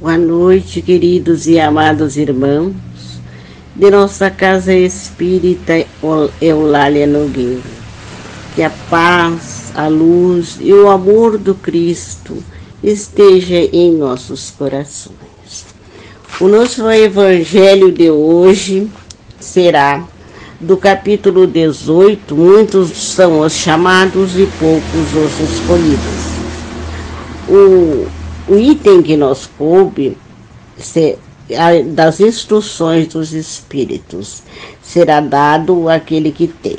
Boa noite, queridos e amados irmãos de nossa casa espírita Eulália Nogueira. Que a paz, a luz e o amor do Cristo esteja em nossos corações. O nosso evangelho de hoje será do capítulo 18, muitos são os chamados e poucos os escolhidos. O, o item que nos coube das instruções dos Espíritos será dado àquele que tem.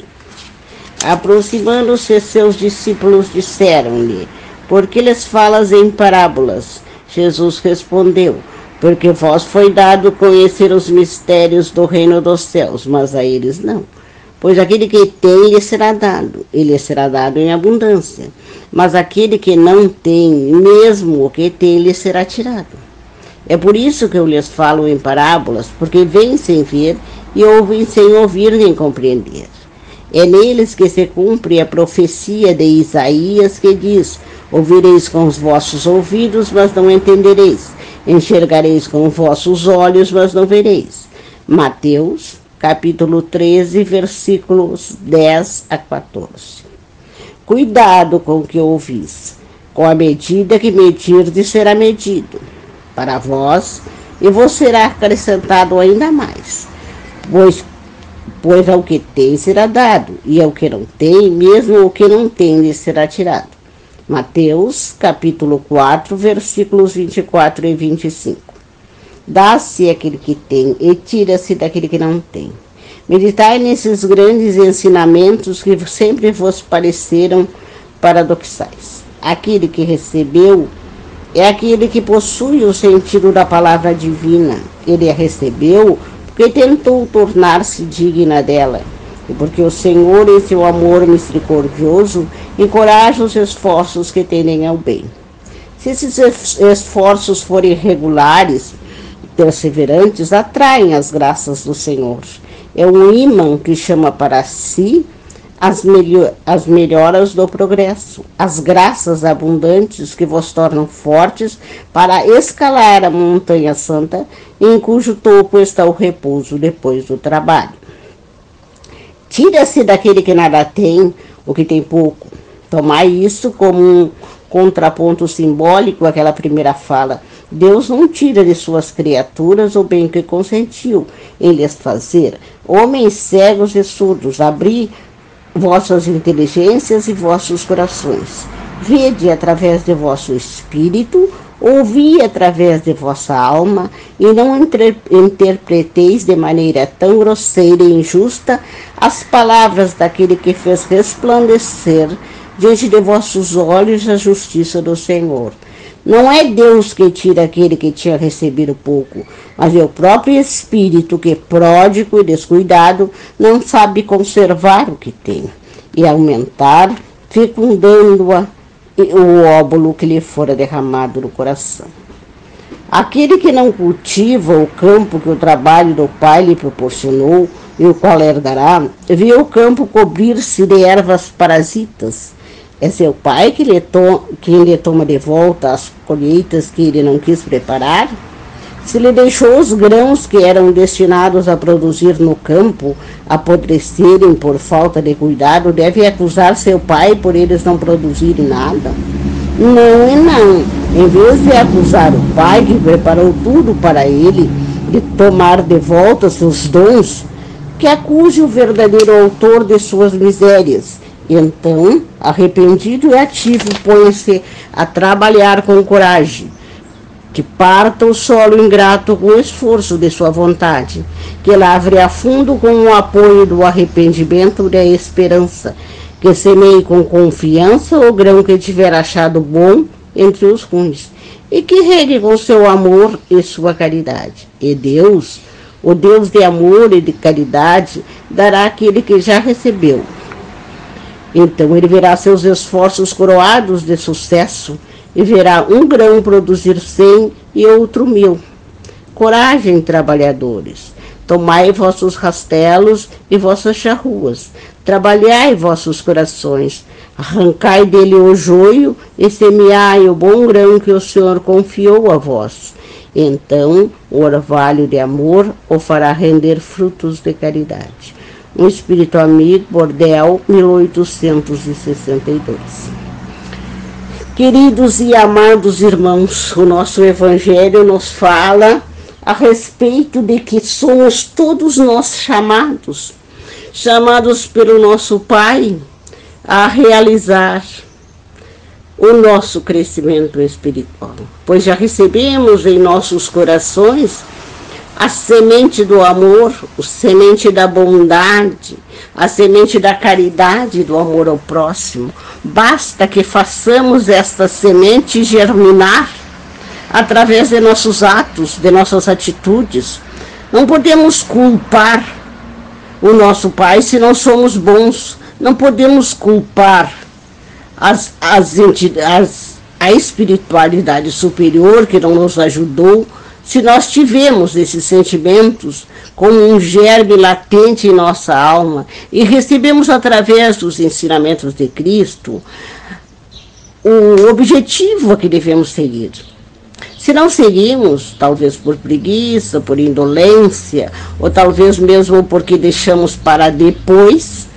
Aproximando-se seus discípulos disseram-lhe, por que lhes falas em parábolas? Jesus respondeu, porque vós foi dado conhecer os mistérios do reino dos céus, mas a eles não. Pois aquele que tem, lhe será dado, ele será dado em abundância. Mas aquele que não tem, mesmo o que tem, lhe será tirado. É por isso que eu lhes falo em parábolas, porque vêm sem ver e ouvem sem ouvir nem compreender. É neles que se cumpre a profecia de Isaías que diz: Ouvireis com os vossos ouvidos, mas não entendereis enxergareis com vossos olhos, mas não vereis. Mateus, capítulo 13, versículos 10 a 14. Cuidado com o que ouvis, com a medida que medirdes será medido para vós, e vos será acrescentado ainda mais. Pois, pois ao que tem será dado, e ao que não tem, mesmo o que não tem lhe será tirado. Mateus, capítulo 4, versículos 24 e 25. Dá-se aquele que tem e tira-se daquele que não tem. Meditai nesses grandes ensinamentos que sempre vos pareceram paradoxais. Aquele que recebeu é aquele que possui o sentido da palavra divina. Ele a recebeu porque tentou tornar-se digna dela e porque o Senhor, em seu amor misericordioso, encoraja os esforços que tendem ao bem. Se esses esforços forem regulares, perseverantes, atraem as graças do Senhor. É um imã que chama para si as, melhor, as melhoras do progresso, as graças abundantes que vos tornam fortes para escalar a montanha santa, em cujo topo está o repouso depois do trabalho. Tira-se daquele que nada tem, o que tem pouco. Tomai isso como um contraponto simbólico àquela primeira fala. Deus não tira de suas criaturas o bem que consentiu em lhes fazer. Homens cegos e surdos, abri vossas inteligências e vossos corações. Vede através de vosso espírito ouvi através de vossa alma e não interpreteis de maneira tão grosseira e injusta as palavras daquele que fez resplandecer diante de vossos olhos a justiça do Senhor. Não é Deus que tira aquele que tinha recebido pouco, mas é o próprio Espírito que, pródigo e descuidado, não sabe conservar o que tem e aumentar, fecundando-a o óbolo que lhe fora derramado no coração. Aquele que não cultiva o campo que o trabalho do Pai lhe proporcionou e o qual herdará, vê o campo cobrir-se de ervas parasitas. É seu pai que lhe, to quem lhe toma de volta as colheitas que ele não quis preparar? Se lhe deixou os grãos que eram destinados a produzir no campo apodrecerem por falta de cuidado, deve acusar seu pai por eles não produzirem nada? Não e não. Em vez de acusar o pai que preparou tudo para ele e tomar de volta seus dons, que acuse o verdadeiro autor de suas misérias. Então, arrependido e ativo, põe-se a trabalhar com coragem que parta o solo ingrato com o esforço de sua vontade, que lavre a fundo com o apoio do arrependimento e da esperança, que semeie com confiança o grão que tiver achado bom entre os ruins, e que regue com seu amor e sua caridade. E Deus, o Deus de amor e de caridade, dará aquele que já recebeu. Então ele verá seus esforços coroados de sucesso e verá um grão produzir cem e outro mil. Coragem, trabalhadores! Tomai vossos rastelos e vossas charruas, trabalhai vossos corações, arrancai dele o joio e semeai o bom grão que o Senhor confiou a vós. Então o orvalho de amor o fará render frutos de caridade. Um espírito amigo, Bordel, 1862. Queridos e amados irmãos, o nosso Evangelho nos fala a respeito de que somos todos nós chamados, chamados pelo nosso Pai a realizar o nosso crescimento espiritual, pois já recebemos em nossos corações a semente do amor, a semente da bondade, a semente da caridade, do amor ao próximo. Basta que façamos esta semente germinar através de nossos atos, de nossas atitudes. Não podemos culpar o nosso Pai se não somos bons. Não podemos culpar as, as entidades, a espiritualidade superior que não nos ajudou se nós tivemos esses sentimentos como um germe latente em nossa alma e recebemos através dos ensinamentos de Cristo o objetivo a que devemos seguir. Se não seguimos, talvez por preguiça, por indolência, ou talvez mesmo porque deixamos para depois,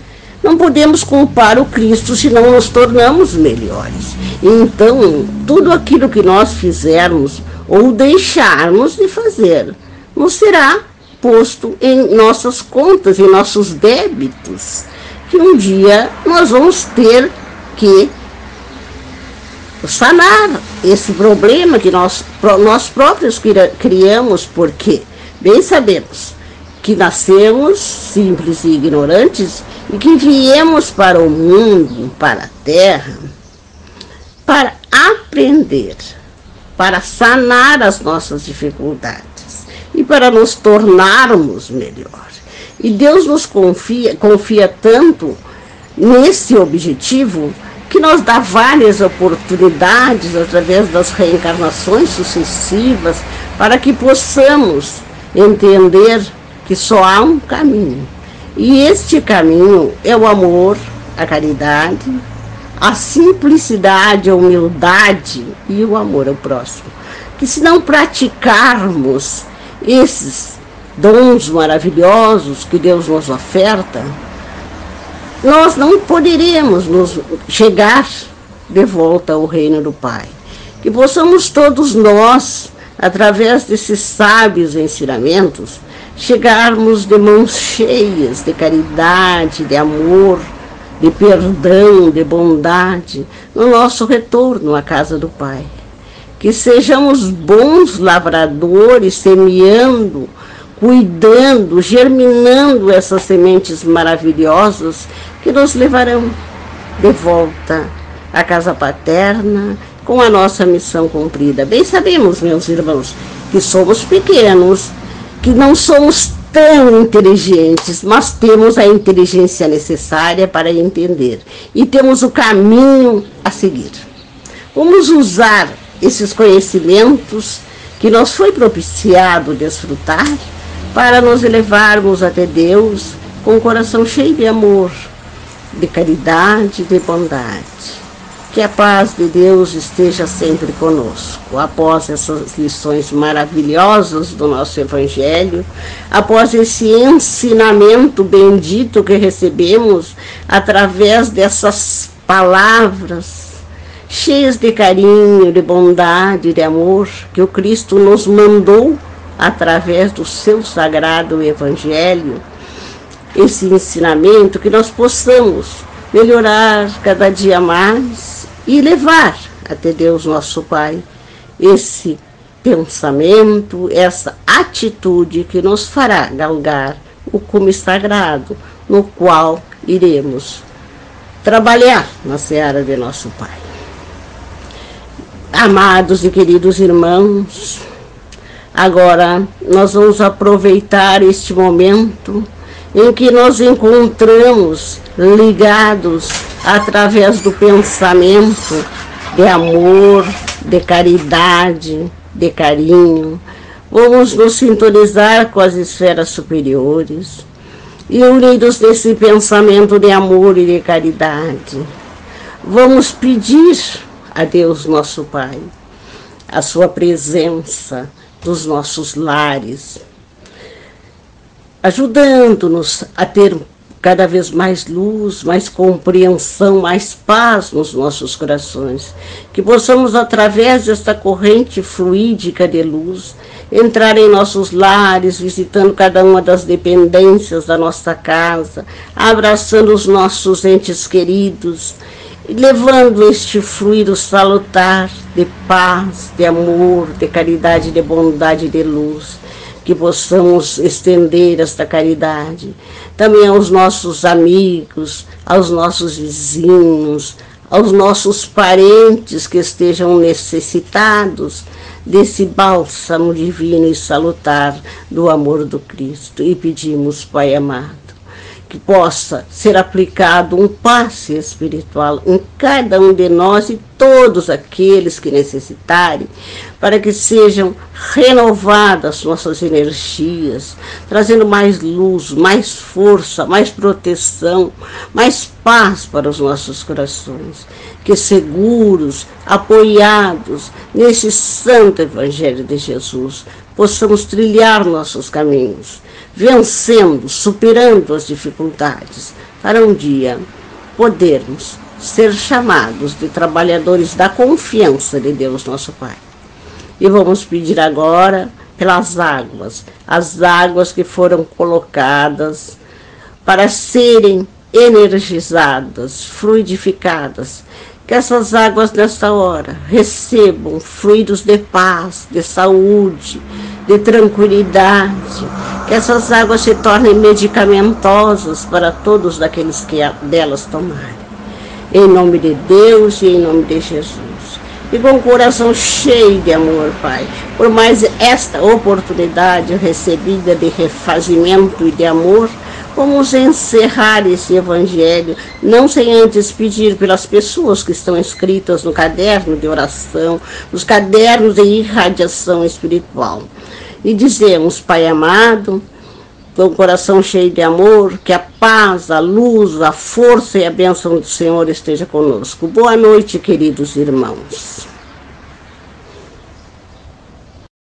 não podemos culpar o Cristo se não nos tornamos melhores. Então, tudo aquilo que nós fizermos ou deixarmos de fazer, nos será posto em nossas contas, em nossos débitos, que um dia nós vamos ter que sanar esse problema que nós, nós próprios criamos, porque bem sabemos que nascemos simples e ignorantes e que viemos para o mundo, para a terra, para aprender para sanar as nossas dificuldades e para nos tornarmos melhor. E Deus nos confia, confia tanto nesse objetivo que nos dá várias oportunidades através das reencarnações sucessivas para que possamos entender que só há um caminho. E este caminho é o amor, a caridade, a simplicidade, a humildade e o amor ao próximo. Que se não praticarmos esses dons maravilhosos que Deus nos oferta, nós não poderemos nos chegar de volta ao reino do Pai. Que possamos todos nós, através desses sábios ensinamentos, chegarmos de mãos cheias de caridade, de amor, de perdão, de bondade, no nosso retorno à casa do Pai. Que sejamos bons lavradores, semeando, cuidando, germinando essas sementes maravilhosas que nos levarão de volta à casa paterna com a nossa missão cumprida. Bem sabemos, meus irmãos, que somos pequenos, que não somos tão inteligentes, mas temos a inteligência necessária para entender e temos o caminho a seguir. Vamos usar esses conhecimentos que nos foi propiciado desfrutar para nos elevarmos até Deus com o coração cheio de amor, de caridade, de bondade. Que a paz de Deus esteja sempre conosco. Após essas lições maravilhosas do nosso Evangelho, após esse ensinamento bendito que recebemos através dessas palavras cheias de carinho, de bondade, de amor que o Cristo nos mandou através do seu sagrado Evangelho, esse ensinamento que nós possamos melhorar cada dia mais e levar até Deus nosso Pai esse pensamento, essa atitude que nos fará galgar o cume sagrado no qual iremos trabalhar na seara de nosso Pai. Amados e queridos irmãos, agora nós vamos aproveitar este momento em que nos encontramos ligados através do pensamento de amor, de caridade, de carinho. Vamos nos sintonizar com as esferas superiores e unidos nesse pensamento de amor e de caridade, vamos pedir a Deus nosso Pai a sua presença dos nossos lares, ajudando-nos a ter cada vez mais luz, mais compreensão, mais paz nos nossos corações. Que possamos, através desta corrente fluídica de luz, entrar em nossos lares, visitando cada uma das dependências da nossa casa, abraçando os nossos entes queridos, levando este fluido salutar de paz, de amor, de caridade, de bondade, de luz que possamos estender esta caridade também aos nossos amigos, aos nossos vizinhos, aos nossos parentes que estejam necessitados desse bálsamo divino e salutar do amor do Cristo. E pedimos, Pai amado, que possa ser aplicado um passe espiritual em cada um de nós e todos aqueles que necessitarem, para que sejam renovadas nossas energias, trazendo mais luz, mais força, mais proteção, mais paz para os nossos corações. Que seguros, apoiados nesse santo Evangelho de Jesus, possamos trilhar nossos caminhos vencendo, superando as dificuldades, para um dia podermos ser chamados de trabalhadores da confiança de Deus, nosso Pai. E vamos pedir agora pelas águas, as águas que foram colocadas para serem energizadas, fluidificadas, que essas águas nesta hora recebam fluidos de paz, de saúde, de tranquilidade, que essas águas se tornem medicamentosas para todos daqueles que delas tomarem. Em nome de Deus e em nome de Jesus. E com o coração cheio de amor, Pai, por mais esta oportunidade recebida de refazimento e de amor, Vamos encerrar esse evangelho, não sem antes pedir pelas pessoas que estão escritas no caderno de oração, nos cadernos de irradiação espiritual. E dizemos, Pai amado, com o coração cheio de amor, que a paz, a luz, a força e a bênção do Senhor esteja conosco. Boa noite, queridos irmãos.